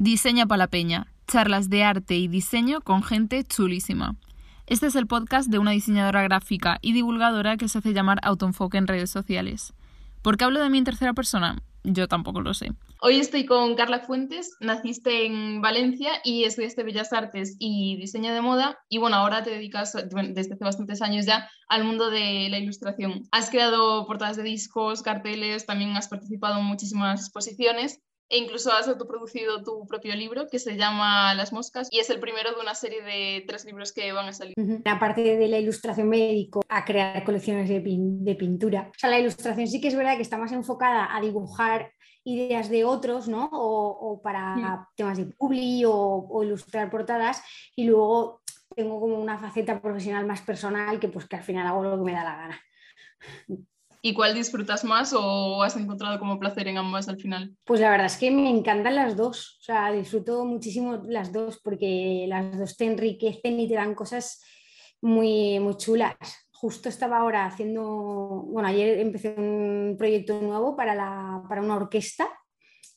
Diseña para la Peña, charlas de arte y diseño con gente chulísima. Este es el podcast de una diseñadora gráfica y divulgadora que se hace llamar Autoenfoque en redes sociales. ¿Por qué hablo de mí en tercera persona? Yo tampoco lo sé. Hoy estoy con Carla Fuentes, naciste en Valencia y estudiaste Bellas Artes y Diseño de Moda y bueno, ahora te dedicas desde hace bastantes años ya al mundo de la ilustración. Has creado portadas de discos, carteles, también has participado en muchísimas exposiciones e incluso has autoproducido tu propio libro que se llama Las Moscas y es el primero de una serie de tres libros que van a salir. Aparte de la ilustración médico, a crear colecciones de, de, pintura. O sea, la ilustración sí que es verdad que está más enfocada a dibujar ideas de otros, ¿no? O, para temas de publi o, o ilustrar portadas y luego tengo como una faceta profesional más personal que pues que al final hago lo que me da la gana. ¿Y cuál disfrutas más o has encontrado como placer en ambas al final? Pues la verdad es que me encantan las dos, o sea, disfruto muchísimo las dos porque las dos te enriquecen y te dan cosas muy, muy chulas. Justo estaba ahora haciendo, bueno, ayer empecé un proyecto nuevo para, la, para una orquesta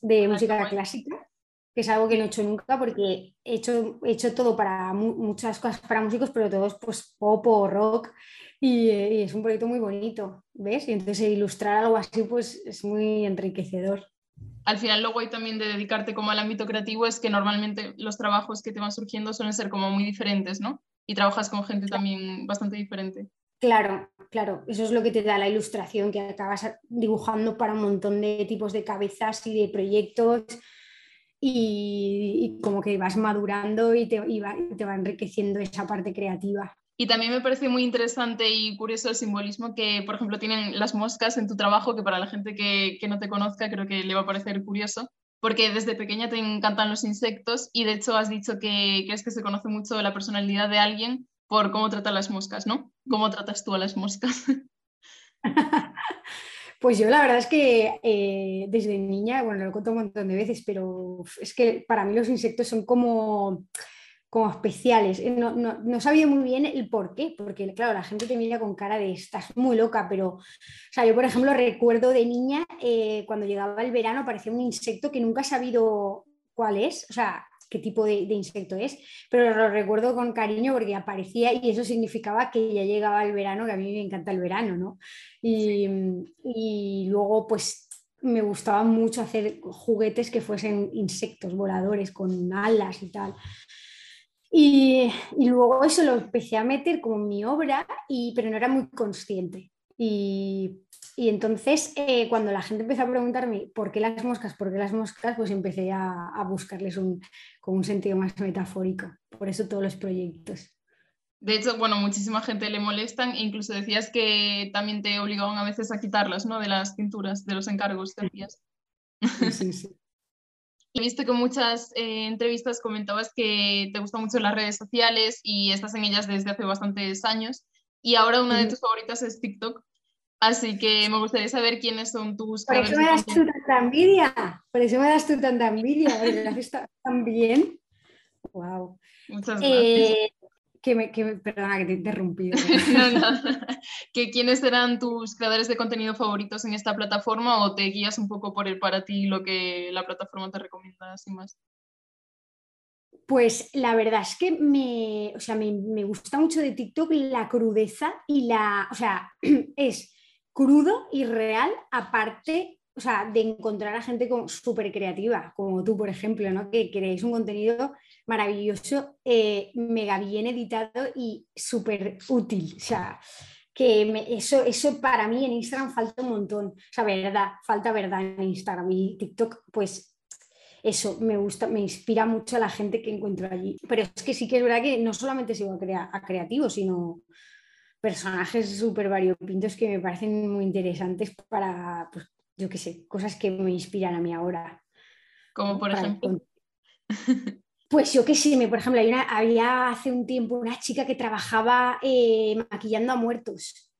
de música clásica, que es algo que no he hecho nunca porque he hecho, he hecho todo para muchas cosas para músicos, pero todo es pues pop o rock eh, y, es un proyecto muy bonito, ¿ves? Y entonces ilustrar algo así pues es muy enriquecedor. Al final lo guay también de dedicarte como al ámbito creativo es que normalmente los trabajos que te van surgiendo suelen ser como muy diferentes, ¿no? Y trabajas con gente también bastante diferente. Claro, claro, eso es lo que te da la ilustración, que acabas dibujando para un montón de tipos de cabezas y de proyectos y, como que vas madurando y te, va, te va enriqueciendo esa parte creativa. Y también me parece muy interesante y curioso el simbolismo que, por ejemplo, tienen las moscas en tu trabajo, que para la gente que, no te conozca creo que le va a parecer curioso, porque desde pequeña te encantan los insectos y de hecho has dicho que crees que se conoce mucho la personalidad de alguien por cómo trata las moscas, ¿no? ¿Cómo tratas tú a las moscas? Pues yo la verdad es que eh, desde niña, bueno, lo contado un montón de veces, pero es que para mí los insectos son como como especiales. Eh, no, sabía muy bien el por qué, porque claro, la gente te mira con cara de estás muy loca, pero, o sea, yo por ejemplo recuerdo de niña, eh, cuando llegaba el verano, aparecía un insecto que nunca he sabido cuál es, o sea, qué tipo de, insecto es, pero lo recuerdo con cariño porque aparecía y eso significaba que ya llegaba el verano, que a mí me encanta el verano, ¿no? Y, y luego, pues me gustaba mucho hacer juguetes que fuesen insectos voladores con alas y tal. Y, luego eso lo empecé a meter como en mi obra, y, pero no era muy consciente. Y, entonces eh, cuando la gente empezó a preguntarme por qué las moscas, por qué las moscas, pues empecé a, buscarles un, con un sentido más metafórico. Por eso todos los proyectos. De hecho, bueno, muchísima gente le molestan e incluso decías que también te obligaban a veces a quitarlas, ¿no? De las pinturas, de los encargos que hacías. Sí, sí. He visto que muchas eh, entrevistas comentabas que te gustan mucho las redes sociales y estás en ellas desde hace bastantes años. Y ahora una de tus favoritas es TikTok. Así que me gustaría saber quiénes son tus Por eso me das tú tanta envidia. Por eso me das tú tanta envidia. Porque lo haces tan bien. Wow. Muchas gracias. Eh, que me, que, perdona que te he interrumpido. ¿Que ¿Quiénes eran tus creadores de contenido favoritos en esta plataforma o te guías un poco por el para ti lo que la plataforma te recomienda sin más? Pues la verdad es que me, o sea, me, me, gusta mucho de TikTok la crudeza y la, o sea, es crudo y real, aparte o sea, de encontrar a gente súper creativa, como tú, por ejemplo, ¿no? que creéis un contenido maravilloso, eh, mega bien editado y súper útil. O sea, que eso, eso para mí en Instagram falta un montón. O sea, verdad, falta verdad en Instagram y TikTok, pues eso me gusta, me inspira mucho a la gente que encuentro allí. Pero es que sí que es verdad que no solamente sigo a, a creativos, sino personajes súper variopintos que me parecen muy interesantes para, pues, yo qué sé, cosas que me inspiran a mí ahora. Como por ejemplo. Pues yo qué sé, por ejemplo, había hace un tiempo una chica que trabajaba eh, maquillando a muertos.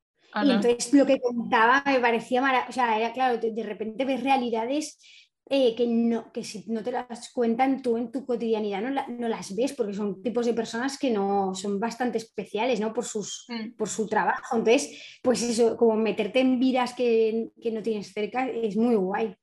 Y entonces lo que contaba me parecía maravilloso. O sea, era claro, de repente ves realidades eh, que, no, que si no te las cuentan tú en tu cotidianidad no, no, las ves porque son tipos de personas que no son bastante especiales ¿no? por, sus, mm. por su trabajo. Entonces, pues eso, como meterte en vidas que, que, no tienes cerca es muy guay.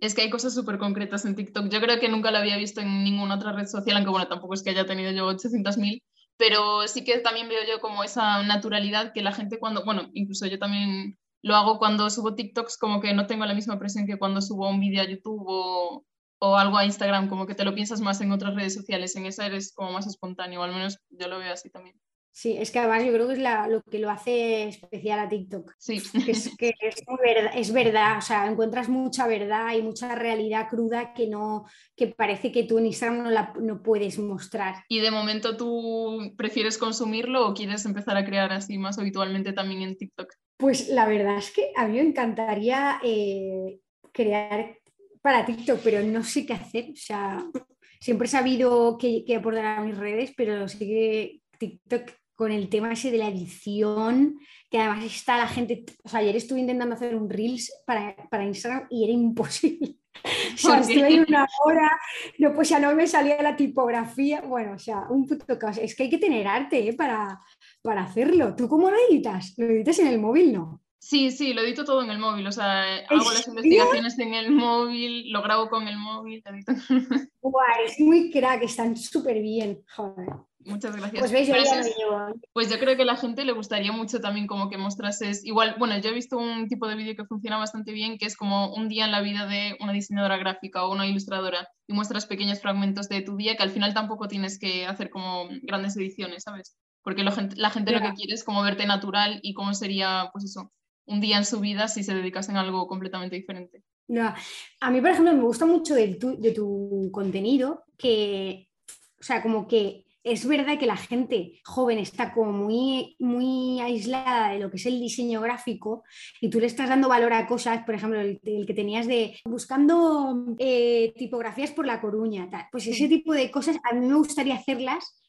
Es que hay cosas súper concretas en TikTok. Yo creo que nunca lo había visto en ninguna otra red social, aunque bueno, tampoco es que haya tenido yo 800.000, pero sí que también veo yo como esa naturalidad que la gente cuando, bueno, incluso yo también lo hago cuando subo TikToks, como que no tengo la misma presión que cuando subo un vídeo a YouTube o, o algo a Instagram, como que te lo piensas más en otras redes sociales, en esa eres como más espontáneo, al menos yo lo veo así también. Sí, es que además yo creo que es lo que lo hace especial a TikTok. Sí. Es, que es, verdad, es, verdad, o sea, encuentras mucha verdad y mucha realidad cruda que no, que parece que tú en Instagram no, la, no puedes mostrar. ¿Y de momento tú prefieres consumirlo o quieres empezar a crear así más habitualmente también en TikTok? Pues la verdad es que a mí me encantaría eh, crear para TikTok, pero no sé qué hacer. O sea, siempre he sabido que, que aportar a mis redes, pero sí que TikTok con el tema ese de la edición, que además está la gente, o sea, ayer estuve intentando hacer un Reels para, para Instagram y era imposible. O sea, estuve ahí una hora, no, pues ya no me salía la tipografía, bueno, o sea, un puto caos. Es que hay que tener arte ¿eh? para, para hacerlo. ¿Tú cómo lo editas? ¿Lo editas en el móvil, no? Sí, sí, lo edito todo en el móvil, o sea, hago las investigaciones en el móvil, lo grabo con el móvil. Guay, es muy crack, están súper bien, joder. Muchas gracias. Pues veis, yo ya lo llevo. Pues yo creo que a la gente le gustaría mucho también como que mostrases, igual, bueno, yo he visto un tipo de vídeo que funciona bastante bien, que es como un día en la vida de una diseñadora gráfica o una ilustradora y muestras pequeños fragmentos de tu día que al final tampoco tienes que hacer como grandes ediciones, ¿sabes? Porque la gente, la gente lo que quiere es como verte natural y cómo sería, pues eso, un día en su vida si se dedicasen a algo completamente diferente. No. A mí, por ejemplo, me gusta mucho de tu, de tu contenido que, o sea, como que es verdad que la gente joven está como muy, muy aislada de lo que es el diseño gráfico y tú le estás dando valor a cosas, por ejemplo, el, el que tenías de buscando eh, tipografías por La Coruña, tal. pues ese tipo de cosas a mí me gustaría hacerlas,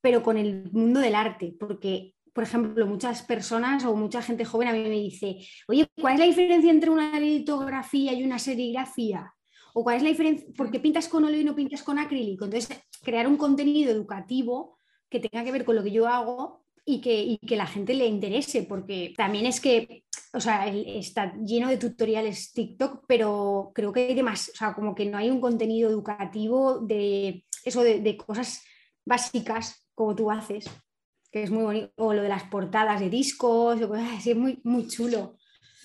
pero con el mundo del arte, porque por ejemplo, muchas personas o mucha gente joven a mí me dice, oye, ¿cuál es la diferencia entre una litografía y una serigrafía? ¿O cuál es la diferencia? ¿Por qué pintas con óleo y no pintas con acrílico? Entonces, crear un contenido educativo que tenga que ver con lo que yo hago y que, y que la gente le interese, porque también es que, o sea, está lleno de tutoriales TikTok, pero creo que hay demás, o sea, como que no hay un contenido educativo de eso, de, de cosas básicas como tú haces que es muy bonito, o lo de las portadas de discos, o así, es muy, muy chulo.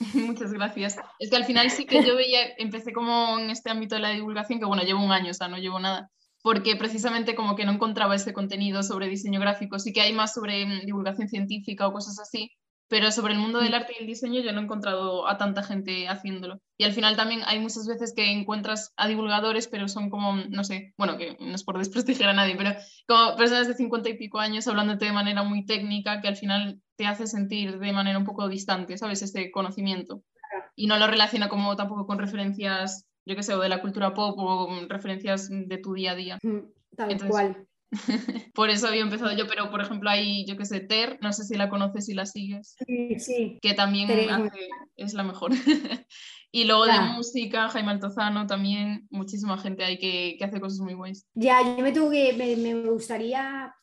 Muchas gracias. Es que al final sí que yo veía, empecé como en este ámbito de la divulgación, que bueno, llevo un año, o sea, no llevo nada, porque precisamente como que no encontraba ese contenido sobre diseño gráfico, sí que hay más sobre mm, divulgación científica o cosas así, pero sobre el mundo del mm. arte y el diseño yo no he encontrado a tanta gente haciéndolo. Y al final también hay muchas veces que encuentras a divulgadores, pero son como, no sé, bueno, que no es por desprestigiar a nadie, pero como personas de 50 y pico años hablándote de manera muy técnica que al final te hace sentir de manera un poco distante, ¿sabes? Este conocimiento. Y no lo relaciona como tampoco con referencias, yo qué sé, o de la cultura pop o referencias de tu día a día. Mm, tal cual. por eso había empezado yo, pero por ejemplo hay, yo que sé, Ter, no sé si la conoces y la sigues. Sí, sí. Que también es la mejor. y luego de música, Jaime Altozano también, muchísima gente hay que, que hace cosas muy buenas. Ya, yo me tuve que, me, me gustaría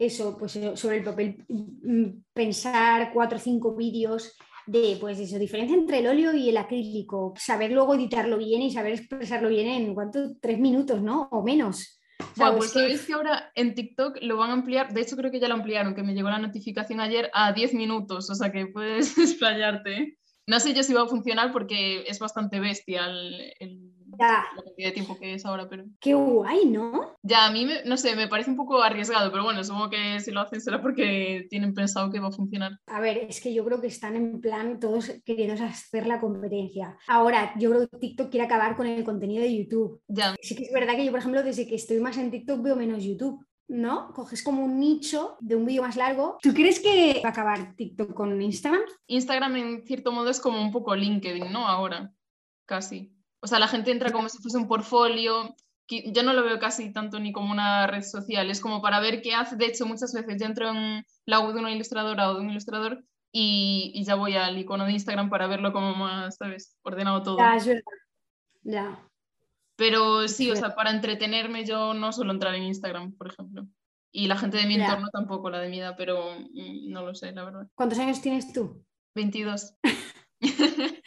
eso, pues eh, sobre el papel, mm, pensar cuatro o cinco vídeos de, pues eso, diferencia entre el óleo y el acrílico, saber luego editarlo bien y saber expresarlo bien en cuánto, tres minutos, ¿no? O menos. Bueno, pues sabéis que ahora en TikTok lo van a ampliar, de hecho creo que ya lo ampliaron, que me llegó la notificación ayer a 10 minutos, o sea que puedes explayarte. No sé yo si va a funcionar porque es bastante bestia el, la cantidad de tiempo que es ahora, pero... Qué guay, ¿no? Ya, a mí, me, no sé, me parece un poco arriesgado, pero bueno, supongo que si lo hacen será porque tienen pensado que va a funcionar. A ver, es que yo creo que están en plan todos queriendo hacer la competencia. Ahora, yo creo que TikTok quiere acabar con el contenido de YouTube. Ya. Sí que es verdad que yo, por ejemplo, desde que estoy más en TikTok veo menos YouTube. ¿no? Coges como un nicho de un vídeo más largo. ¿Tú crees que va a acabar TikTok con Instagram? Instagram en cierto modo es como un poco LinkedIn, ¿no? Ahora, casi. O sea, la gente entra como si fuese un portfolio. Yo no lo veo casi tanto ni como una red social, es como para ver qué hace. De hecho, muchas veces yo entro en la web de una ilustradora o de un ilustrador y, ya voy al icono de Instagram para verlo como más, ¿sabes? Ordenado todo. Ya, ya. Pero sí, o sea, para entretenerme yo no suelo entrar en Instagram, por ejemplo. Y la gente de mi entorno tampoco, la de mi edad, pero mm, no lo sé, la verdad. ¿Cuántos años tienes tú? 22.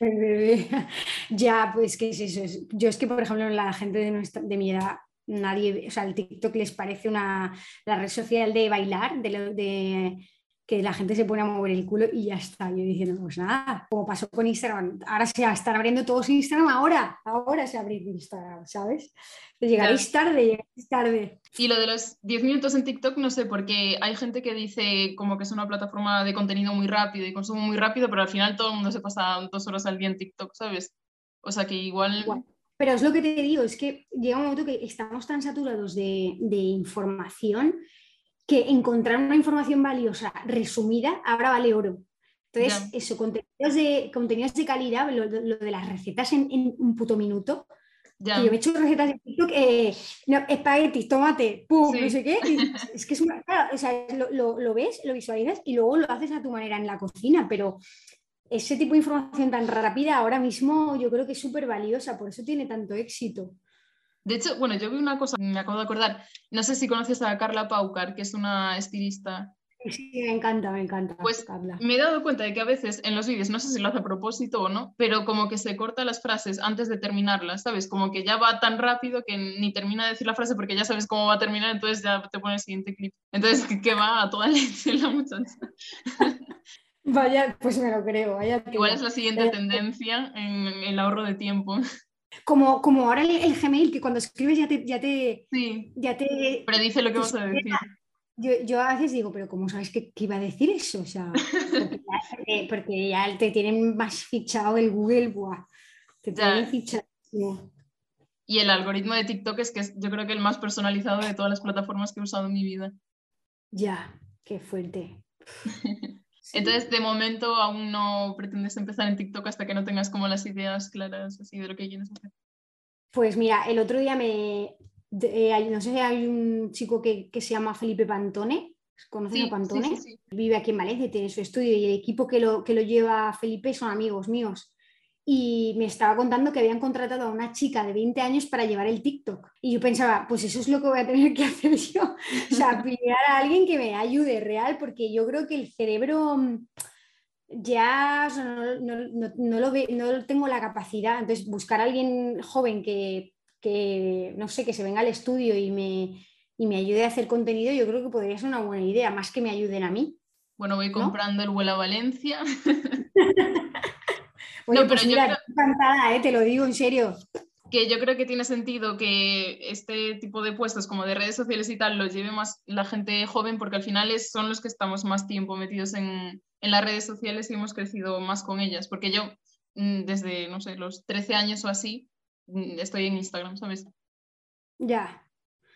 ya, pues, ¿qué es eso? Yo es que, por ejemplo, la gente de, nuestra, de mi edad, nadie, o sea, el TikTok les parece una, la red social de bailar, de, de que la gente se pone a mover el culo y ya está. Yo diciendo, pues nada, como pasó con Instagram, ahora se están abriendo todos Instagram, ahora, ahora se abre Instagram, ¿sabes? Llegaréis tarde, llegaréis tarde. Y lo de los 10 minutos en TikTok, no sé, porque hay gente que dice como que es una plataforma de contenido muy rápido y consumo muy rápido, pero al final todo el mundo se pasa dos horas al día en TikTok, ¿sabes? O sea que igual... Pero es lo que te digo, es que llega un momento que estamos tan saturados de, de información que encontrar una información valiosa resumida ahora vale oro. Entonces, eso, contenidos de, contenidos de calidad, lo, de las recetas en, un puto minuto. yo me he hecho recetas de TikTok, eh, espaguetis, tomate, pum, no sé qué. es que es una, o sea, lo, lo, ves, lo visualizas y luego lo haces a tu manera en la cocina, pero ese tipo de información tan rápida ahora mismo yo creo que es súper valiosa, por eso tiene tanto éxito. De hecho, bueno, yo vi una cosa, me acabo de acordar, no sé si conoces a Carla Paucar, que es una estilista. Sí, me encanta, me encanta. Pues me he dado cuenta de que a veces en los vídeos, no sé si lo hace a propósito o no, pero como que se corta las frases antes de terminarlas, ¿sabes? Como que ya va tan rápido que ni termina de decir la frase porque ya sabes cómo va a terminar, entonces ya te pone el siguiente clip. Entonces, que va a toda leche la muchacha. Vaya, pues me lo creo. Igual es la siguiente tendencia en el ahorro de tiempo. Como, como ahora el, Gmail, que cuando escribes ya te, ya te, sí. ya te predice lo que vas a decir. Yo, yo, a veces digo, pero ¿cómo sabes que, iba a decir eso? O sea, porque ya, te tienen más fichado el Google, buah, te tienen fichado. Y el algoritmo de TikTok es que es, yo creo que el más personalizado de todas las plataformas que he usado en mi vida. Ya, qué fuerte. Entonces, de momento aún no pretendes empezar en TikTok hasta que no tengas como las ideas claras así de lo que quieres hacer. Pues mira, el otro día me, eh, no sé si hay un chico que, se llama Felipe Pantone, ¿conoces a Pantone? Vive aquí en Valencia, tiene su estudio y el equipo que lo, que lo lleva Felipe son amigos míos y me estaba contando que habían contratado a una chica de 20 años para llevar el TikTok. Y yo pensaba, pues eso es lo que voy a tener que hacer yo. O sea, pillar a alguien que me ayude real, porque yo creo que el cerebro mm, ya no, lo ve, no tengo la capacidad. Entonces, buscar a alguien joven que, no sé, que se venga al estudio y me, y me ayude a hacer contenido, yo creo que podría ser una buena idea, más que me ayuden a mí. Bueno, voy comprando el vuelo a Valencia. Oye, no, pues pero mira, encantada, ¿eh? te lo digo en serio. Que yo creo que tiene sentido que este tipo de puestos como de redes sociales y tal los lleve más la gente joven porque al final son los que estamos más tiempo metidos en, en las redes sociales y hemos crecido más con ellas. Porque yo mm, desde, no sé, los 13 años o así mm, estoy en Instagram, ¿sabes? Ya,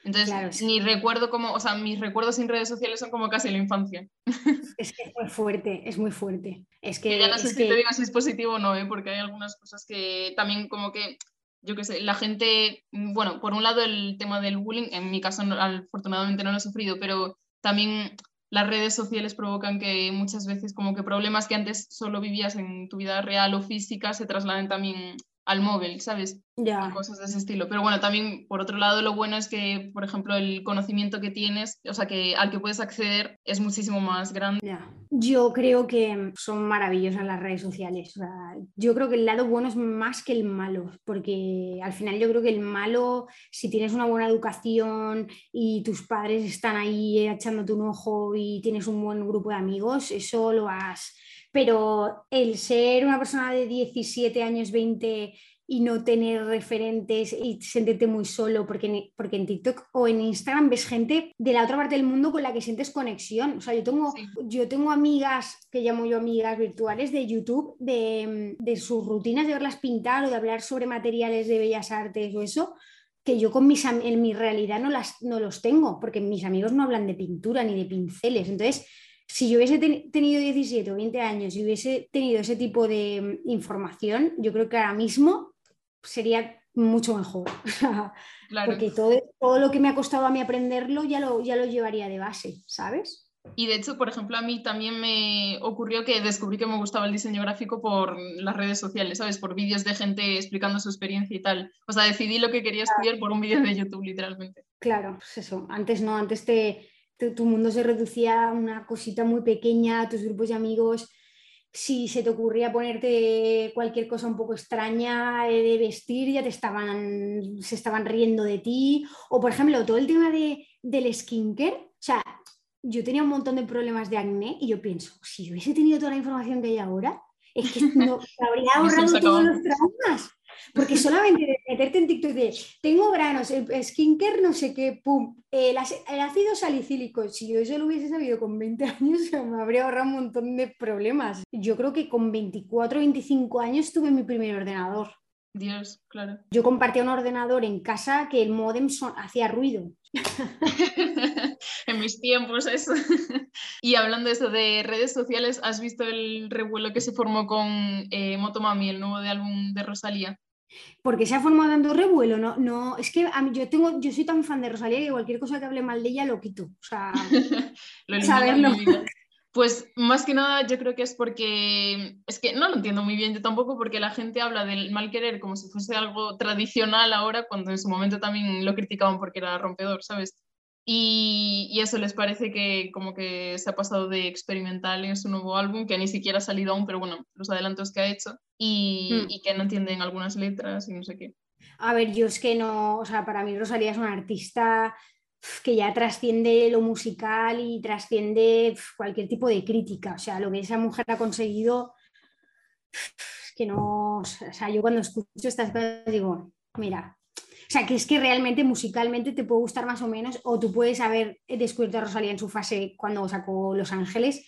entonces, ni recuerdo como, o sea, mis recuerdos sin redes sociales son como casi la infancia. Es que es muy fuerte, es muy fuerte. Es que, ya no sé si te digo si es positivo o no, ¿eh? porque hay algunas cosas que también como que, yo qué sé, la gente, mm, bueno, por un lado el tema del bullying, en mi caso afortunadamente no lo he sufrido, pero también las redes sociales provocan que muchas veces como que problemas que antes solo vivías en tu vida real o física se trasladen también al móvil, ¿sabes? Ya. Cosas de ese estilo. Pero bueno, también por otro lado lo bueno es que, por ejemplo, el conocimiento que tienes, o sea, que al que puedes acceder es muchísimo más grande. Ya. Yo creo que son maravillosas las redes sociales. O sea, yo creo que el lado bueno es más que el malo, porque al final yo creo que el malo, si tienes una buena educación y tus padres están ahí echándote un ojo y tienes un buen grupo de amigos, eso lo has pero el ser una persona de 17 años, 20 y no tener referentes y sentirte muy solo, porque, porque en TikTok o en Instagram ves gente de la otra parte del mundo con la que sientes conexión. O sea, yo tengo, yo tengo amigas, que llamo yo amigas virtuales de YouTube, de, de sus rutinas de verlas pintar o de hablar sobre materiales de bellas artes o eso, que yo con mis, en mi realidad no, las, no los tengo, porque mis amigos no hablan de pintura ni de pinceles. Entonces, si yo hubiese tenido 17 o 20 años y hubiese tenido ese tipo de mm, información, yo creo que ahora mismo sería mucho mejor. Porque todo, todo lo que me ha costado a mí aprenderlo ya lo, ya lo llevaría de base, ¿sabes? Y de hecho, por ejemplo, a mí también me ocurrió que descubrí que me gustaba el diseño gráfico por las redes sociales, ¿sabes? Por vídeos de gente explicando su experiencia y tal. O sea, decidí lo que quería estudiar por un vídeo de YouTube, literalmente. Claro, pues eso. Antes no, antes te, tu, mundo se reducía a una cosita muy pequeña, tus grupos de amigos. si se te ocurría ponerte cualquier cosa un poco extraña de vestir, ya te estaban, se estaban riendo de ti. O, por ejemplo, todo el tema de, del skincare. O sea, yo tenía un montón de problemas de acné y yo pienso, si yo hubiese tenido toda la información que hay ahora, es que no, habría ahorrado todos los traumas. Porque solamente de meterte en TikTok de tengo granos, el skincare, no sé qué, pum, el, ácido salicílico, si yo eso lo hubiese sabido con 20 años, me habría ahorrado un montón de problemas. Yo creo que con 24 o 25 años tuve mi primer ordenador. Dios, claro. Yo compartía un ordenador en casa que el modem hacía ruido. en mis tiempos eso. y hablando de eso de redes sociales, ¿has visto el revuelo que se formó con eh, Motomami, el nuevo de álbum de Rosalía? Porque se ha formado dando revuelo, no, no, es que a mí, yo tengo, yo soy tan fan de Rosalía que cualquier cosa que hable mal de ella lo quito. O sea, lo saberlo. Pues más que nada yo creo que es porque, es que no lo entiendo muy bien yo tampoco, porque la gente habla del mal querer como si fuese algo tradicional ahora, cuando en su momento también lo criticaban porque era rompedor, ¿sabes? Y, eso les parece que como que se ha pasado de experimental en su nuevo álbum, que ni siquiera ha salido aún, pero bueno, los adelantos que ha hecho, y, hmm. y que no entienden algunas letras y no sé qué. A ver, yo es que no, o sea, para mí Rosalía es una artista que ya trasciende lo musical y trasciende cualquier tipo de crítica. O sea, lo que esa mujer ha conseguido, que no, o sea, yo cuando escucho estas cosas digo, mira, sea, que es que realmente musicalmente te puede gustar más o menos, o tú puedes haber descubierto a Rosalía en su fase cuando sacó Los Ángeles,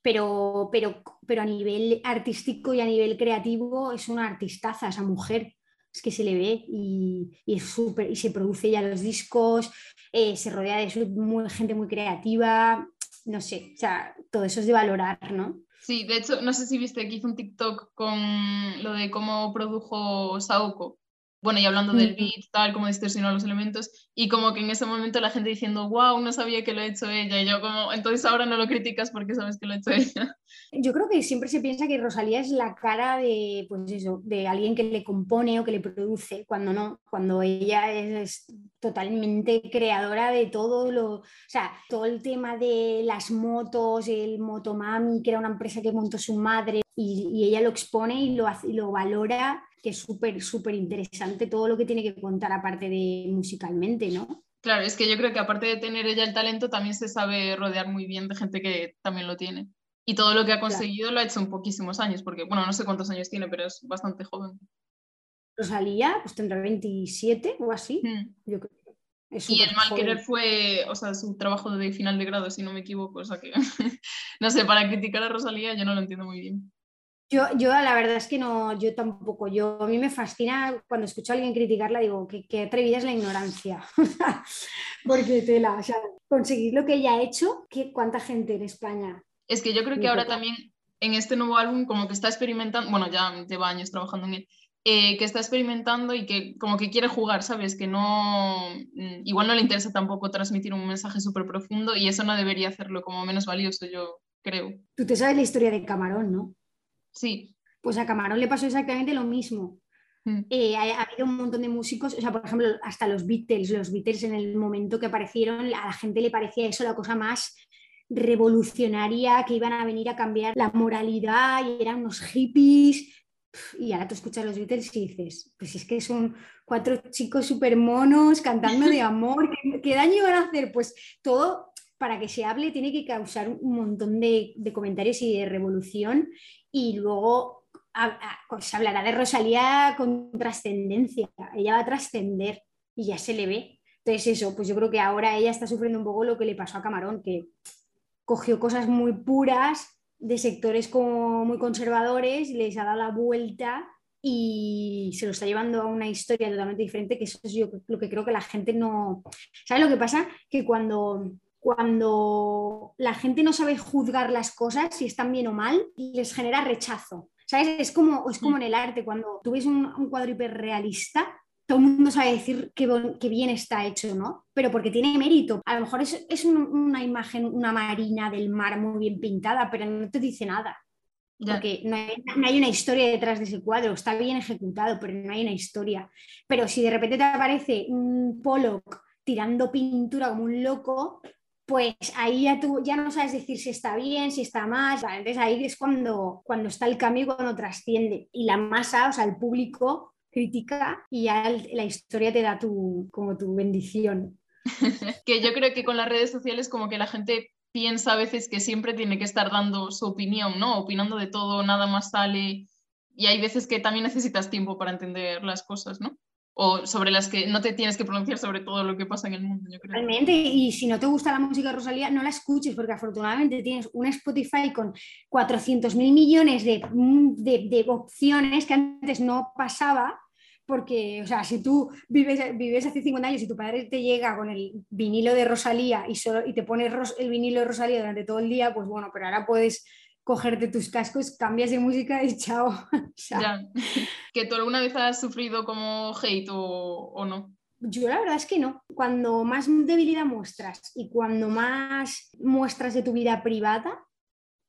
pero, pero, pero a nivel artístico y a nivel creativo es una artistaza esa mujer. Es que se le ve y, es súper, y se produce ya los discos, eh, se rodea de gente muy creativa, no sé, o sea, todo eso es de valorar, ¿no? Sí, de hecho, no sé si viste que hizo un TikTok con lo de cómo produjo Saoko bueno, y hablando del beat, tal, como distorsionó los elementos, y como que en ese momento la gente diciendo, wow, no sabía que lo ha hecho ella, y yo como, entonces ahora no lo criticas porque sabes que lo ha hecho ella. Yo creo que siempre se piensa que Rosalía es la cara de, pues eso, de alguien que le compone o que le produce, cuando no, cuando ella es, totalmente creadora de todo lo, o sea, todo el tema de las motos, el Motomami, que era una empresa que montó su madre, y, y ella lo expone y lo, y lo valora que es súper, súper interesante todo lo que tiene que contar aparte de musicalmente, ¿no? Claro, es que yo creo que aparte de tener ella el talento, también se sabe rodear muy bien de gente que también lo tiene. Y todo lo que ha conseguido lo ha hecho en poquísimos años, porque, bueno, no sé cuántos años tiene, pero es bastante joven. Rosalía, pues tendrá 27 o así. Hmm. Yo creo. y el mal querer fue, o sea, su trabajo de final de grado, si no me equivoco. O sea que, no sé, para criticar a Rosalía yo no lo entiendo muy bien. Yo, yo la verdad es que no, yo tampoco. Yo, a mí me fascina cuando escucho a alguien criticarla, digo, que, que atrevida es la ignorancia. Porque tela, o sea, conseguir lo que ella ha hecho, ¿qué, ¿cuánta gente en España? Es que yo creo que ahora también en este nuevo álbum como que está experimentando, bueno, ya lleva años trabajando en él, eh, que está experimentando y que como que quiere jugar, ¿sabes? Que no, mm, igual no le interesa tampoco transmitir un mensaje súper profundo y eso no debería hacerlo como menos valioso, yo creo. Tú te sabes la historia de Camarón, ¿no? Sí. Pues a Camarón le pasó exactamente lo mismo. Mm. Eh, ha, habido un montón de músicos, o sea, por ejemplo, hasta los Beatles, los Beatles en el momento que aparecieron, a la gente le parecía eso la cosa más revolucionaria, que iban a venir a cambiar la moralidad y eran unos hippies. Y ahora tú escuchas los Beatles y dices, pues es que son cuatro chicos súper monos cantando de amor, ¿qué, daño van a hacer? Pues todo para que se hable tiene que causar un montón de, comentarios y de revolución y luego se hablará de Rosalía con trascendencia, ella va a trascender y ya se le ve. Entonces eso, pues yo creo que ahora ella está sufriendo un poco lo que le pasó a Camarón, que cogió cosas muy puras de sectores como muy conservadores les ha dado la vuelta y se lo está llevando a una historia totalmente diferente, que eso es yo lo que creo que la gente no... ¿Sabes lo que pasa? Que cuando cuando la gente no sabe juzgar las cosas, si están bien o mal, les genera rechazo. ¿Sabes? Es como, es como en el arte, cuando tú ves un, un cuadro hiperrealista, todo el mundo sabe decir que, bien está hecho, ¿no? Pero porque tiene mérito. A lo mejor es, es una imagen, una marina del mar muy bien pintada, pero no te dice nada. Porque no hay, no hay, una historia detrás de ese cuadro, está bien ejecutado, pero no hay una historia. Pero si de repente te aparece un Pollock tirando pintura como un loco, pues ahí ya tú ya no sabes decir si está bien, si está mal. Entonces ahí es cuando, cuando está el cambio cuando trasciende. Y la masa, o sea, el público critica y ya la historia te da tu, como tu bendición. que yo creo que con las redes sociales como que la gente piensa a veces que siempre tiene que estar dando su opinión, ¿no? Opinando de todo, nada más sale. Y hay veces que también necesitas tiempo para entender las cosas, ¿no? O sobre las que no te tienes que pronunciar sobre todo lo que pasa en el mundo, yo creo. Realmente, y si no te gusta la música de Rosalía, no la escuches, porque afortunadamente tienes un Spotify con 400 mil millones de, de, de opciones que antes no pasaba porque, o sea, si tú vives, vives hace 50 años y tu padre te llega con el vinilo de Rosalía y, solo, y te pones el vinilo de Rosalía durante todo el día, pues bueno, pero ahora puedes cogerte tus cascos, cambias de música y chao. ya. ¿Que tú alguna vez has sufrido como hate o, o no? Yo la verdad es que no. Cuando más debilidad muestras y cuando más muestras de tu vida privada,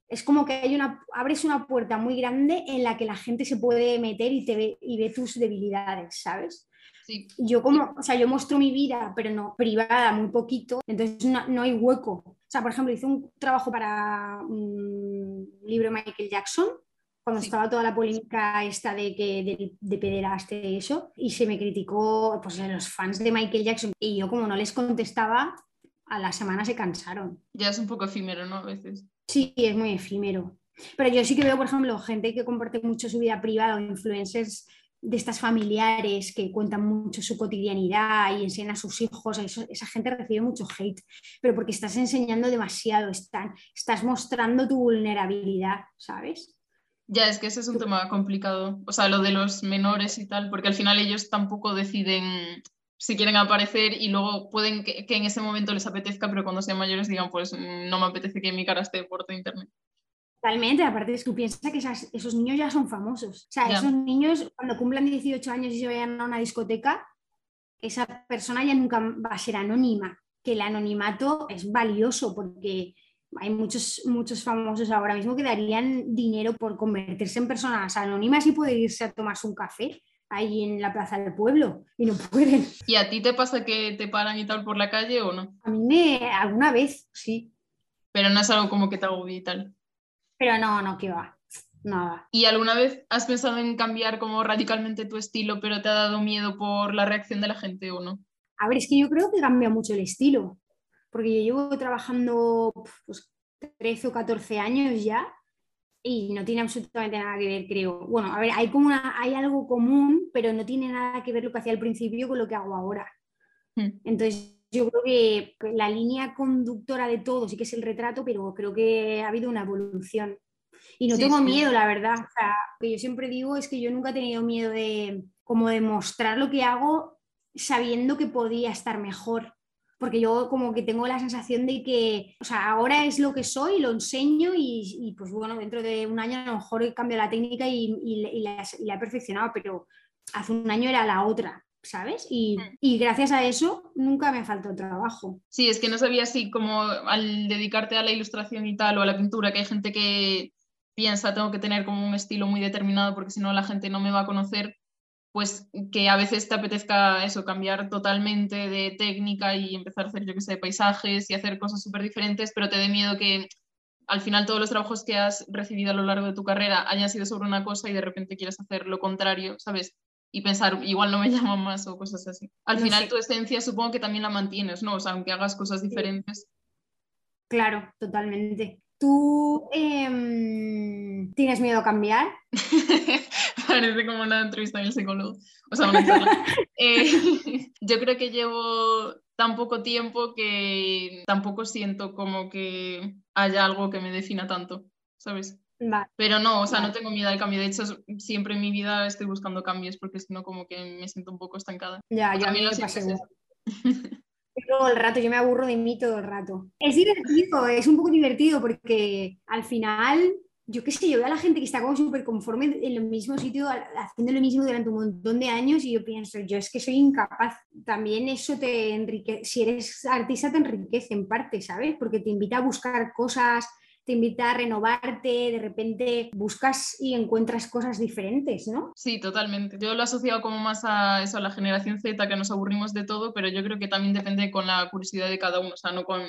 es como que hay una, abres una puerta muy grande en la que la gente se puede meter y, te ve, y ve tus debilidades, ¿sabes? Sí. Yo como, o sea, yo muestro mi vida, pero no privada, muy poquito, entonces no, hay hueco. O sea, por ejemplo, hice un trabajo para un libro de Michael Jackson, cuando estaba toda la polémica esta de que de, de pederaste y eso, y se me criticó pues los fans de Michael Jackson, y yo como no les contestaba, a la semana se cansaron. Ya es un poco efímero, ¿no? A veces. Sí, es muy efímero. Pero yo sí que veo, por ejemplo, gente que comparte mucho su vida privada o influencers de estas familiares que cuentan mucho su cotidianidad y enseñan a sus hijos, esa gente recibe mucho hate, pero porque estás enseñando demasiado, están, estás mostrando tu vulnerabilidad, ¿sabes? Ya, es que ese es un tema complicado, o sea, lo de los menores y tal, porque al final ellos tampoco deciden si quieren aparecer y luego pueden que, en ese momento les apetezca, pero cuando sean mayores digan, pues no me apetece que mi cara esté por todo internet. Totalmente, aparte es que piensa que esos niños ya son famosos. O sea, esos niños cuando cumplan 18 años y se vayan a una discoteca, esa persona ya nunca va a ser anónima, que el anonimato es valioso porque hay muchos, muchos famosos ahora mismo que darían dinero por convertirse en personas anónimas y poder irse a tomarse un café ahí en la plaza del pueblo y no pueden. ¿Y a ti te pasa que te paran y tal por la calle o no? A mí me, alguna vez, sí. Pero no es algo como que te agobie y tal. Pero no, no, que va. Nada. ¿Y alguna vez has pensado en cambiar como radicalmente tu estilo, pero te ha dado miedo por la reacción de la gente o no? A ver, es que yo creo que cambia mucho el estilo, porque yo llevo trabajando pues, 13 o 14 años ya y no tiene absolutamente nada que ver, creo. Bueno, a ver, hay, como hay algo común, pero no tiene nada que ver lo que hacía al principio con lo que hago ahora. Hmm. Entonces, yo creo que la línea conductora de todo sí que es el retrato, pero creo que ha habido una evolución. Y no tengo miedo, la verdad. O sea, lo que yo siempre digo es que yo nunca he tenido miedo de como demostrar lo que hago sabiendo que podía estar mejor porque yo como que tengo la sensación de que, o sea, ahora es lo que soy, lo enseño y, pues bueno, dentro de un año a lo mejor cambio la técnica y, la, he perfeccionado, pero hace un año era la otra. ¿Sabes? Y, mm. y, gracias a eso nunca me faltó trabajo. Sí, es que no sabía si como al dedicarte a la ilustración y tal o a la pintura, que hay gente que piensa tengo que tener como un estilo muy determinado porque si no la gente no me va a conocer, pues que a veces te apetezca eso, cambiar totalmente de técnica y empezar a hacer, yo que sé, paisajes y hacer cosas súper diferentes, pero te dé miedo que al final todos los trabajos que has recibido a lo largo de tu carrera hayan sido sobre una cosa y de repente quieras hacer lo contrario, ¿sabes? Y pensar, igual no me llaman más o cosas así. Al final tu esencia supongo que también la mantienes, ¿no? O sea, aunque hagas cosas diferentes. Claro, totalmente. ¿Tú em, tienes miedo a cambiar? Parece como una entrevista en el psicólogo. O sea, eh, yo creo que llevo tan poco tiempo que tampoco siento como que haya algo que me defina tanto, ¿sabes? Pero no, o sea, no tengo miedo al cambio. De hecho, siempre en mi vida estoy buscando cambios porque si no, como que me siento un poco estancada. Ya, yo a mí me todo el rato, yo me aburro de mí todo el rato. Es divertido, es un poco divertido porque al final, yo qué sé, yo veo a la gente que está como súper conforme en el mismo sitio, haciendo lo mismo durante un montón de años y yo pienso, yo es que soy incapaz. También eso te enriquece, si eres artista te enriquece en parte, ¿sabes? Porque te invita a buscar cosas te invita a renovarte, de repente buscas y encuentras cosas diferentes, ¿no? Sí, totalmente. Yo lo he asociado como más a eso, a la generación Z, que nos aburrimos de todo, pero yo creo que también depende con la curiosidad de cada uno, o sea, no con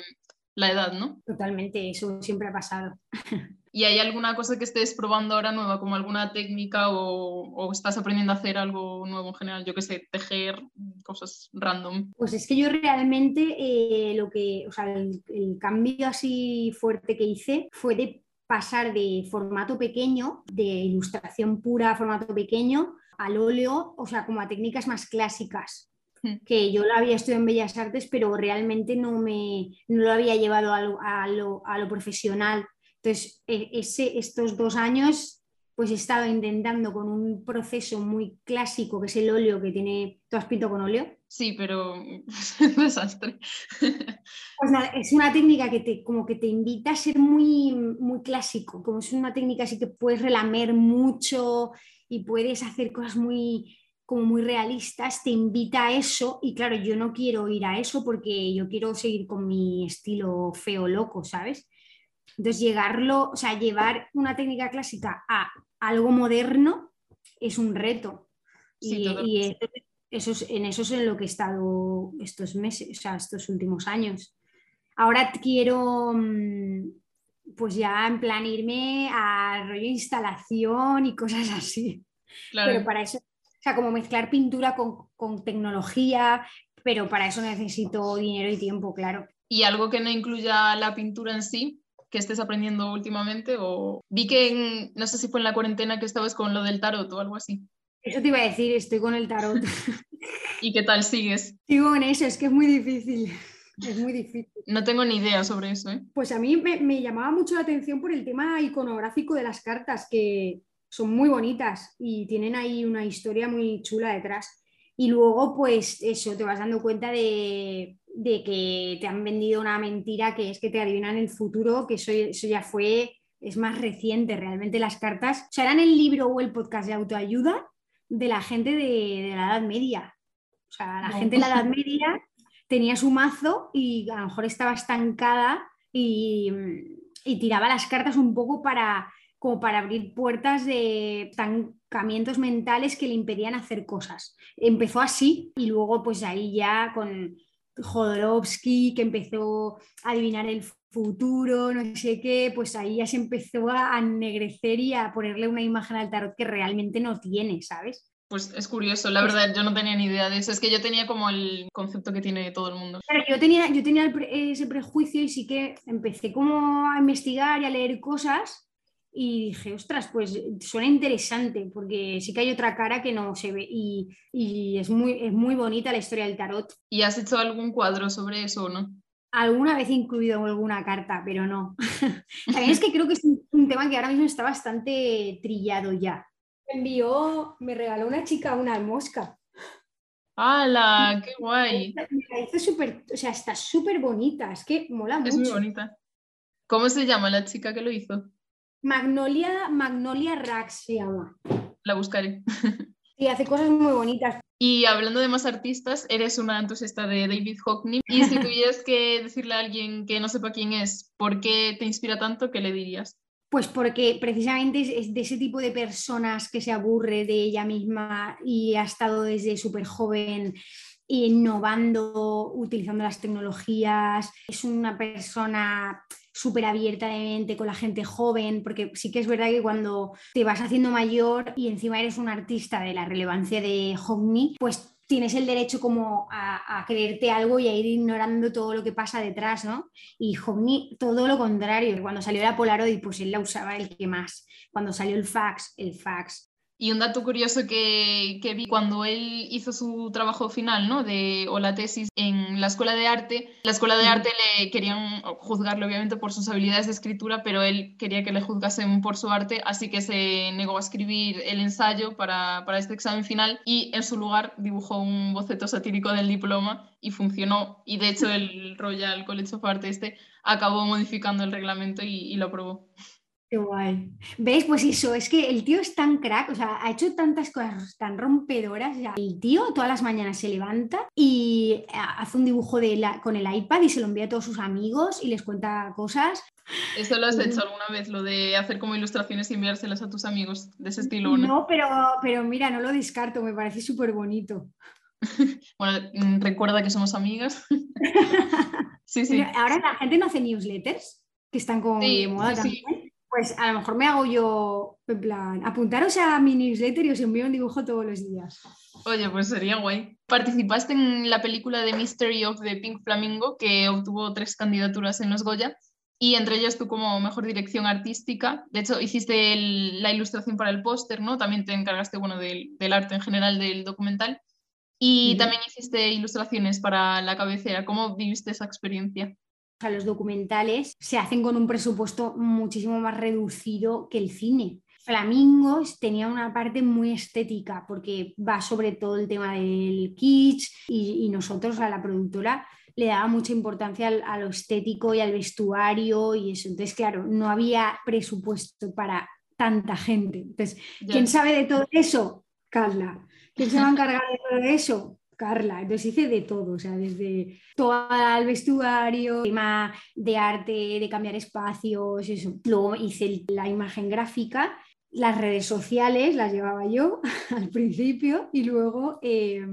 la edad, ¿no? Totalmente, eso siempre ha pasado. ¿Y hay alguna cosa que estés probando ahora nueva, como alguna técnica o, estás aprendiendo a hacer algo nuevo en general? Yo que sé, tejer cosas random. Pues es que yo realmente eh, lo que, o sea, el, cambio así fuerte que hice fue de pasar de formato pequeño, de ilustración pura, formato pequeñño, al óleo, o sea, como a técnicas más clásicas hmm. que yo lo había estudiado en Bellas Artes, pero realmente no, me, no lo había llevado a lo, a lo profesional. Entonces, e, ese, estos dos años, pues he estado intentando con un proceso muy clásico, que es el óleo que tiene, ¿tú has pintado con óleo? Sí, pero es un desastre. Pues nada, es una técnica que te, como que te invita a ser muy, muy clásico, como es una técnica así que puedes relamer mucho y puedes hacer cosas muy, como muy realistas, te invita a eso y claro, yo no quiero ir a eso porque yo quiero seguir con mi estilo feo loco, ¿sabes? Entonces, llegarlo, o sea, llevar una técnica clásica a algo moderno es un reto. y, eso es, en eso es en lo que he estado estos meses, o sea, estos últimos años. Ahora quiero, mm, pues ya en plan irme a rollo instalación y cosas así. Pero para eso, o sea, como mezclar pintura con, con tecnología, pero para eso necesito dinero y tiempo, claro. ¿Y algo que no incluya la pintura en sí? Que estés aprendiendo últimamente? O vi que no sé si fue en la cuarentena que estabas con lo del tarot o algo así. Eso te iba a decir, estoy con el tarot. ¿Y qué tal sigues? Sigo en eso, es que es muy difícil. Es muy difícil. No tengo ni idea sobre eso. ¿eh? Pues a mí me, me, llamaba mucho la atención por el tema iconográfico de las cartas, que son muy bonitas y tienen ahí una historia muy chula detrás. Y luego, pues eso, te vas dando cuenta de, de que te han vendido una mentira que es que te adivinan el futuro, que eso, eso ya fue, es más reciente realmente las cartas. O sea, eran el libro o el podcast de autoayuda de la gente de, la Edad Media. O sea, la gente de la Edad Media tenía su mazo y a lo mejor estaba estancada y, y tiraba las cartas un poco para, como para abrir puertas de estancamientos mentales que le impedían hacer cosas. Empezó así y luego pues ahí ya con Jodorowsky que empezó a adivinar el futuro, no sé qué, pues ahí ya se empezó a ennegrecer y a ponerle una imagen al tarot que realmente no tiene, ¿sabes? Pues es curioso, la verdad, yo no tenía ni idea de eso. Es que yo tenía como el concepto que tiene todo el mundo. Yo tenía, yo tenía ese prejuicio y sí que empecé como a investigar y a leer cosas y dije, ostras, pues suena interesante porque sí que hay otra cara que no se ve y, es, muy, es muy bonita la historia del tarot. ¿Y has hecho algún cuadro sobre eso o no? Alguna vez he incluido alguna carta, pero no. También es que creo que es un, tema que ahora mismo está bastante trillado ya. Me envió, me regaló una chica una mosca. ¡Hala! ¡Qué guay! Me la hizo súper, o sea, está súper bonita, es que mola mucho. Es muy bonita. ¿Cómo se llama la chica que lo hizo? Magnolia, Magnolia Rax se llama. La buscaré. Sí, hace cosas muy bonitas. Y hablando de más artistas, eres una entusiasta de David Hockney. Y si tuvieras que decirle a alguien que no sepa quién es, ¿por qué te inspira tanto? ¿Qué le dirías? Pues porque precisamente es de ese tipo de personas que se aburre de ella misma y ha estado desde súper joven innovando, utilizando las tecnologías. Es una persona súper abierta de mente con la gente joven, porque sí que es verdad que cuando te vas haciendo mayor y encima eres un artista de la relevancia de Hockney, pues tienes el derecho como a, creerte algo y a ir ignorando todo lo que pasa detrás, ¿no? Y todo lo contrario, cuando salió la Polaroid, pues él la usaba el que más. Cuando salió el fax, el fax. Y un dato curioso que, que, vi cuando él hizo su trabajo final, ¿no? De, o la tesis en la escuela de arte, la escuela de arte le querían juzgarlo obviamente por sus habilidades de escritura, pero él quería que le juzgasen por su arte, así que se negó a escribir el ensayo para, para este examen final y en su lugar dibujó un boceto satírico del diploma y funcionó. Y de hecho el Royal College of Art este acabó modificando el reglamento y, y lo aprobó. Qué guay. ¿Ves? Pues eso, es que el tío es tan crack, o sea, ha hecho tantas cosas tan rompedoras. Ya. El tío todas las mañanas se levanta y eh, hace un dibujo de la, con el iPad y se lo envía a todos sus amigos y les cuenta cosas. ¿Esto lo has hecho alguna vez, lo de hacer como ilustraciones y enviárselas a tus amigos de ese estilo? No, no pero, pero mira, no lo descarto, me parece súper bonito. bueno, mm, recuerda que somos amigas. Sí, sí. Ahora la gente no hace newsletters, que están como Sí, de moda sí, sí. Pues a lo mejor me hago yo, en plan, apuntaros a mi newsletter y os envío un dibujo todos los días. Oye, pues sería guay. Participaste en la película de Mystery of the Pink Flamingo, que obtuvo tres candidaturas en los Goya, y entre ellas tú como mejor dirección artística. De hecho, hiciste el- la ilustración para el póster, ¿no? También te encargaste, bueno, del, del arte en general del documental. Y también hiciste ilustraciones para la cabecera. ¿Cómo viviste esa experiencia? Sea, los documentales se hacen con un presupuesto muchísimo más reducido que el cine. Flamingos tenía una parte muy estética porque va sobre todo el tema del kitsch y, y nosotros a la productora le daba mucha importancia al- a lo estético y al vestuario y eso. Entonces, claro, no había presupuesto para tanta gente. Entonces. ¿quién sabe de todo eso? Carla. ¿Quién se va a encargar de todo eso? Carla. Entonces hice de todo, o sea, desde todo el vestuario, tema de arte, de cambiar espacios, eso. Luego hice la imagen gráfica, las redes sociales las llevaba yo al principio y luego eh,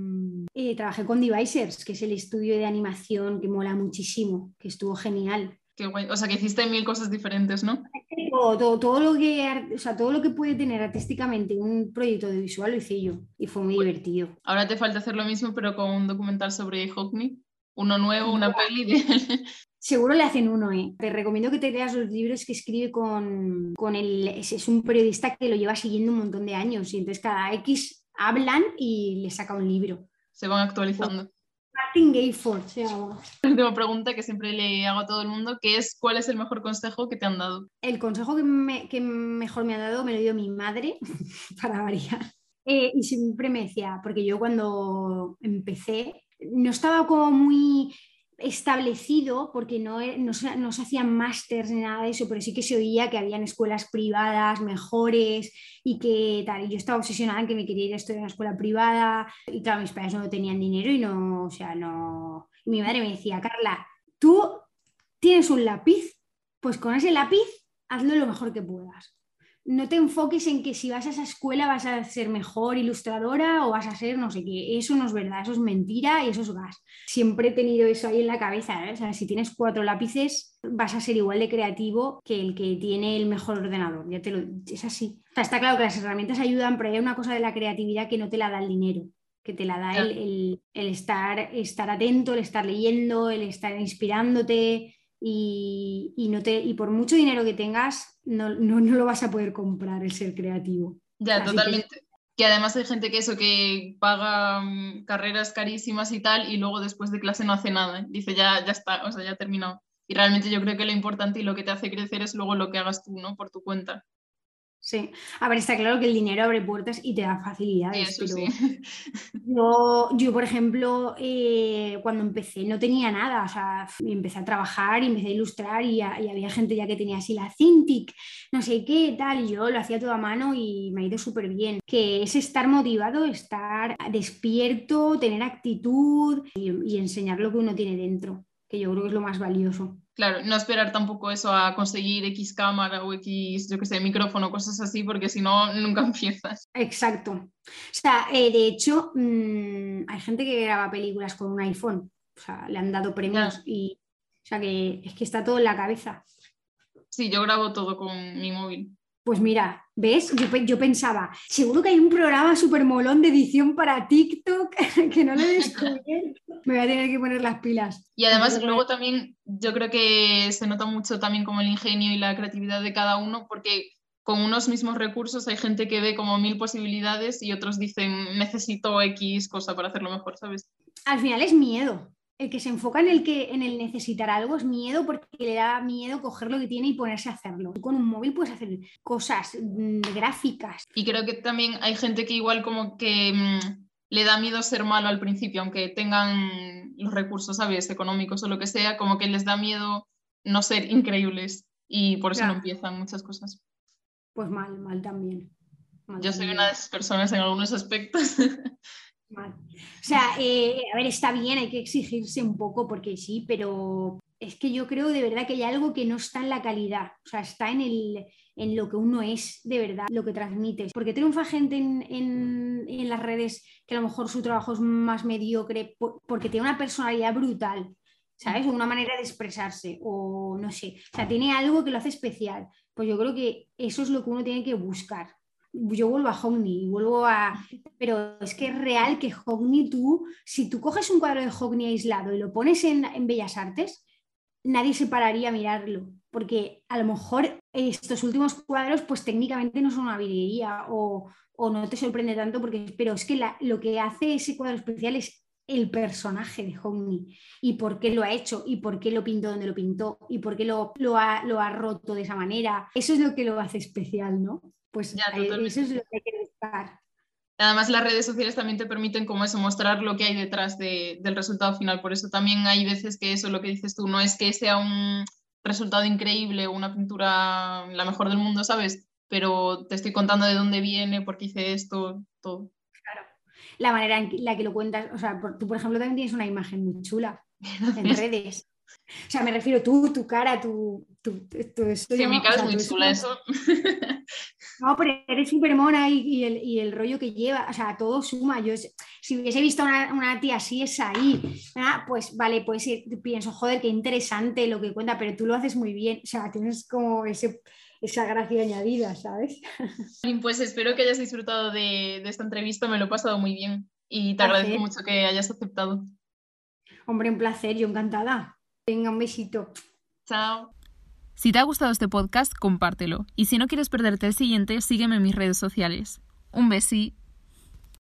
eh, trabajé con Devisers, que es el estudio de animación que mola muchísimo, que estuvo genial. Qué guay. O sea, que hiciste mil cosas diferentes, ¿no? Todo, todo, todo lo que, o sea, todo lo que puede tener artísticamente un proyecto de visual lo hice yo y fue muy Uy. divertido. Ahora te falta hacer lo mismo, pero con un documental sobre Hockney. Uno nuevo, una peli de. Seguro le hacen uno, ¿eh? Te recomiendo que te leas los libros que escribe con, con el... Es, es un periodista que lo lleva siguiendo un montón de años y entonces cada X hablan y le saca un libro. Se van actualizando. Martin Gayford se llama. La última pregunta que siempre le hago a todo el mundo, que es ¿cuál es el mejor consejo que te han dado? El consejo que, me- que mejor me ha dado me lo dio mi madre, para variar. Eh, y siempre me decía, porque yo cuando empecé no estaba como muy establecido, porque no, e- no, no se hacían másters ni nada de eso, pero sí que se oía que habían escuelas privadas mejores y que tal. Y yo estaba obsesionada en que me quería ir a estudiar en una escuela privada. Y claro, mis padres no tenían dinero y no, o sea, no. Y mi madre me decía, Carla, tú tienes un lápiz, pues con ese lápiz hazlo lo mejor que puedas. No te enfoques en que si vas a esa escuela vas a ser mejor ilustradora o vas a ser no sé qué. Eso no es verdad, eso es mentira y eso es gas. Siempre he tenido eso ahí en la cabeza. ¿eh? O sea, si tienes cuatro lápices vas a ser igual de creativo que el que tiene el mejor ordenador. Ya te lo, es así. O sea, está claro que las herramientas ayudan, pero hay una cosa de la creatividad que no te la da el dinero que te la da el, el- el estar, estar atento, el estar leyendo, el estar inspirándote y, y no te, y por mucho dinero que tengas, no, no, no lo vas a poder comprar el ser creativo. Ya, Así totalmente. Que... además hay gente que eso, que paga mm, carreras carísimas y tal, y luego después de clase no hace nada. ¿eh? Dice, ya, ya está, o sea, ya ha terminado. Y realmente yo creo que lo importante y lo que te hace crecer es luego lo que hagas tú, ¿no? Por tu cuenta. Sí, a ver, está claro que el dinero abre puertas y te da facilidades, eso pero sí. yo, yo, por ejemplo, eh, cuando empecé no tenía nada, o sea, empecé a trabajar y empecé a ilustrar y, a- y había gente ya que tenía así la Cintiq, no sé qué, tal, y yo lo hacía todo a mano y me ha ido súper bien, que es estar motivado, estar despierto, tener actitud y, y enseñar lo que uno tiene dentro, que yo creo que es lo más valioso. Claro, no esperar tampoco eso a conseguir X cámara o X, yo qué sé, micrófono, cosas así, porque si no, nunca empiezas. Exacto. O sea, eh, de hecho, mm, hay gente que graba películas con un iPhone. O sea, le han dado premios y. O sea, que es que está todo en la cabeza. Sí, yo grabo todo con mi móvil. Pues mira, ¿ves? Yo, pe- yo pensaba, seguro que hay un programa súper molón de edición para TikTok que no lo he descubierto. Me voy a tener que poner las pilas. Y además luego también yo creo que se nota mucho también como el ingenio y la creatividad de cada uno, porque con unos mismos recursos hay gente que ve como mil posibilidades y otros dicen necesito X cosa para hacerlo mejor, ¿sabes? Al final es miedo. El que se enfoca en el que en el necesitar algo es miedo porque le da miedo coger lo que tiene y ponerse a hacerlo. Con un móvil puedes hacer cosas mm, gráficas, Y creo que también hay gente que igual como que mm, le da miedo ser malo al principio, aunque tengan los recursos, ¿sabes? Económicos o lo que sea, como que les da miedo no ser increíbles y por eso no Ya. empiezan muchas cosas. Pues mal, mal también. Mal Yo soy también. una de esas personas en algunos aspectos. O sea, eh, a ver, está bien, hay que exigirse un poco porque sí, pero es que yo creo de verdad que hay algo que no está en la calidad, o sea, está en, el, en lo que uno es de verdad, lo que transmites. Porque triunfa gente en, en- en las redes que a lo mejor su trabajo es más mediocre po- porque tiene una personalidad brutal. ¿sabes? O una manera de expresarse, o no sé, o sea, tiene algo que lo hace especial. Pues yo creo que eso es lo que uno tiene que buscar. Yo vuelvo a Hogney, vuelvo a... Pero es que es real que Hogney tú, si tú coges un cuadro de Hogney aislado y lo pones en, en Bellas Artes, nadie se pararía a mirarlo, porque a lo mejor estos últimos cuadros pues técnicamente no son una virguería o, o no te sorprende tanto, porque, pero es que lo que hace ese cuadro especial es el personaje de Hogney y por qué lo ha hecho y por qué lo pintó donde lo pintó y por qué lo, lo, ha, lo ha roto de esa manera. Eso es lo que lo hace especial, ¿no? Pues Ya, eso es lo que hay que buscar. Además, las redes sociales también te permiten como eso, mostrar lo que hay detrás de- del resultado final. Por eso también hay veces que eso, lo que dices tú, no es que sea un resultado increíble o una pintura la mejor del mundo, ¿sabes? Pero te estoy contando de dónde viene, por qué hice esto, todo. La manera en la que lo cuentas, o sea, por- tú por ejemplo también tienes una imagen muy chula en redes. O sea, me refiero tú, tu cara, tu... tu, tu- esto Sí, mi cara es muy chula, es- eso. No, pero eres súper mona y, y el, y el rollo que lleva, o sea, todo suma. Yo, si hubiese visto una, una tía así, es ahí, ah, pues vale, pues pienso, joder, qué interesante lo que cuenta, pero tú lo haces muy bien, o sea, tienes como ese, esa gracia añadida, ¿sabes? Pues espero que hayas disfrutado de, de esta entrevista, me lo he pasado muy bien y te Placer. agradezco mucho que hayas aceptado. Hombre, un placer, yo encantada. Venga, un besito. Chao. Si te ha gustado este podcast, compártelo. Y si no quieres perderte el siguiente, sígueme en mis redes sociales. Un besí.